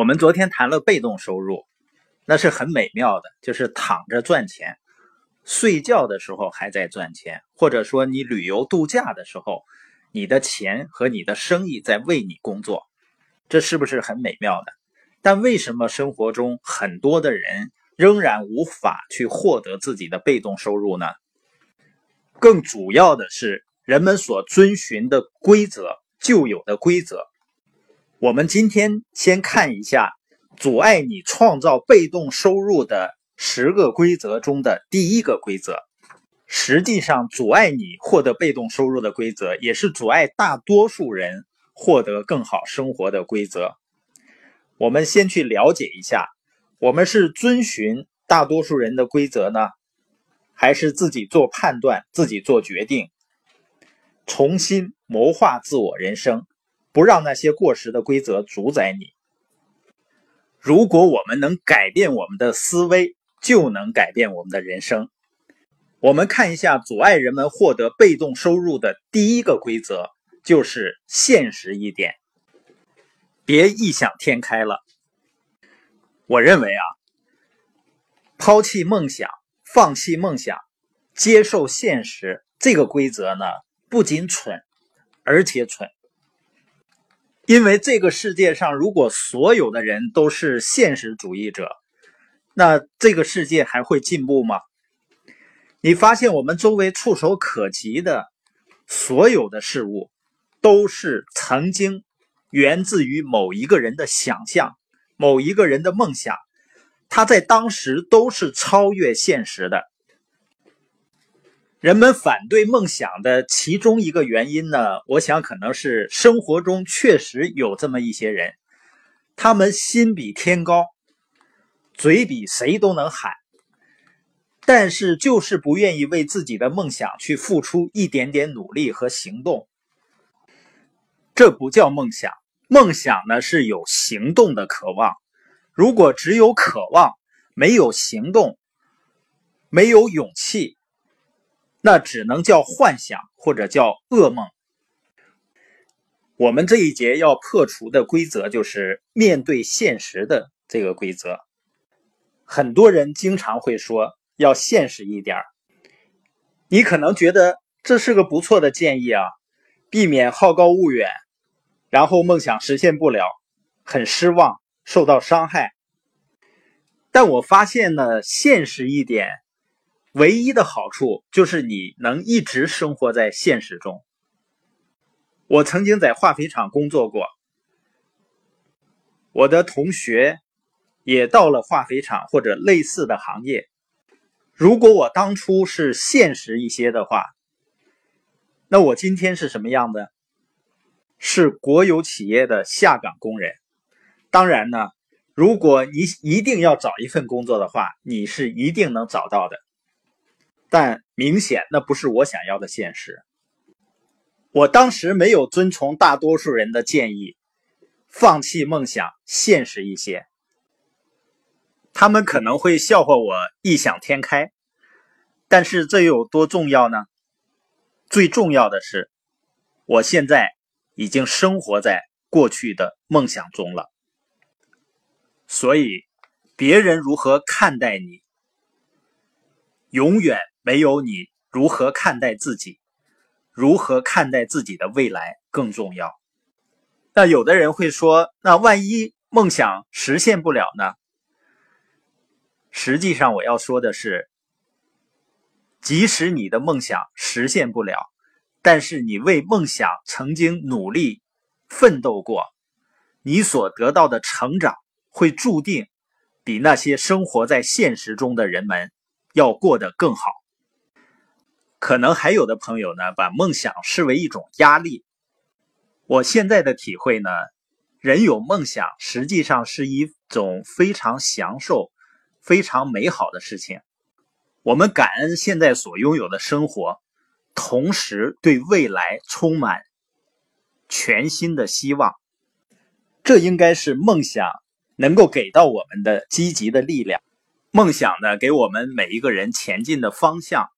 我们昨天谈了被动收入，那是很美妙的，就是躺着赚钱，睡觉的时候还在赚钱，或者说你旅游度假的时候，你的钱和你的生意在为你工作，这是不是很美妙的？但为什么生活中很多的人仍然无法去获得自己的被动收入呢？更主要的是，人们所遵循的规则，旧有的规则。我们今天先看一下阻碍你创造被动收入的十个规则中的第一个规则。实际上，阻碍你获得被动收入的规则，也是阻碍大多数人获得更好生活的规则。我们先去了解一下，我们是遵循大多数人的规则呢，还是自己做判断、自己做决定，重新谋划自我人生？不让那些过时的规则主宰你。如果我们能改变我们的思维，就能改变我们的人生。我们看一下阻碍人们获得被动收入的第一个规则，就是现实一点，别异想天开了。我认为啊，抛弃梦想，放弃梦想，接受现实，这个规则呢，不仅蠢，而且蠢。因为这个世界上，如果所有的人都是现实主义者，那这个世界还会进步吗？你发现我们周围触手可及的所有的事物，都是曾经源自于某一个人的想象、某一个人的梦想，他在当时都是超越现实的。人们反对梦想的其中一个原因呢，我想可能是生活中确实有这么一些人，他们心比天高，嘴比谁都能喊，但是就是不愿意为自己的梦想去付出一点点努力和行动。这不叫梦想，梦想呢是有行动的渴望。如果只有渴望，没有行动，没有勇气。那只能叫幻想，或者叫噩梦。我们这一节要破除的规则就是面对现实的这个规则。很多人经常会说要现实一点你可能觉得这是个不错的建议啊，避免好高骛远，然后梦想实现不了，很失望，受到伤害。但我发现呢，现实一点。唯一的好处就是你能一直生活在现实中。我曾经在化肥厂工作过，我的同学也到了化肥厂或者类似的行业。如果我当初是现实一些的话，那我今天是什么样的？是国有企业的下岗工人。当然呢，如果你一定要找一份工作的话，你是一定能找到的。但明显那不是我想要的现实。我当时没有遵从大多数人的建议，放弃梦想，现实一些。他们可能会笑话我异想天开，但是这又有多重要呢？最重要的是，我现在已经生活在过去的梦想中了。所以，别人如何看待你，永远。没有你如何看待自己，如何看待自己的未来更重要。那有的人会说，那万一梦想实现不了呢？实际上，我要说的是，即使你的梦想实现不了，但是你为梦想曾经努力奋斗过，你所得到的成长会注定比那些生活在现实中的人们要过得更好。可能还有的朋友呢，把梦想视为一种压力。我现在的体会呢，人有梦想实际上是一种非常享受、非常美好的事情。我们感恩现在所拥有的生活，同时对未来充满全新的希望。这应该是梦想能够给到我们的积极的力量。梦想呢，给我们每一个人前进的方向。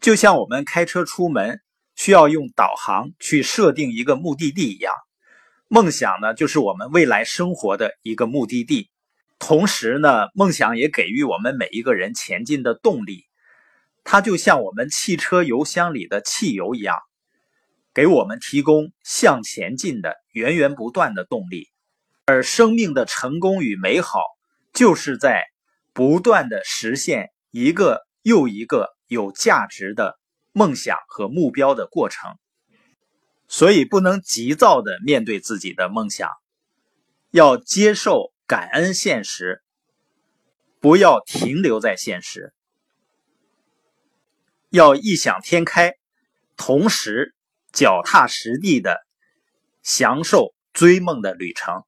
就像我们开车出门需要用导航去设定一个目的地一样，梦想呢，就是我们未来生活的一个目的地。同时呢，梦想也给予我们每一个人前进的动力。它就像我们汽车油箱里的汽油一样，给我们提供向前进的源源不断的动力。而生命的成功与美好，就是在不断的实现一个又一个有价值的梦想和目标的过程。所以，不能急躁的面对自己的梦想，要接受、感恩现实，不要停留在现实。要异想天开，同时脚踏实地的享受追梦的旅程。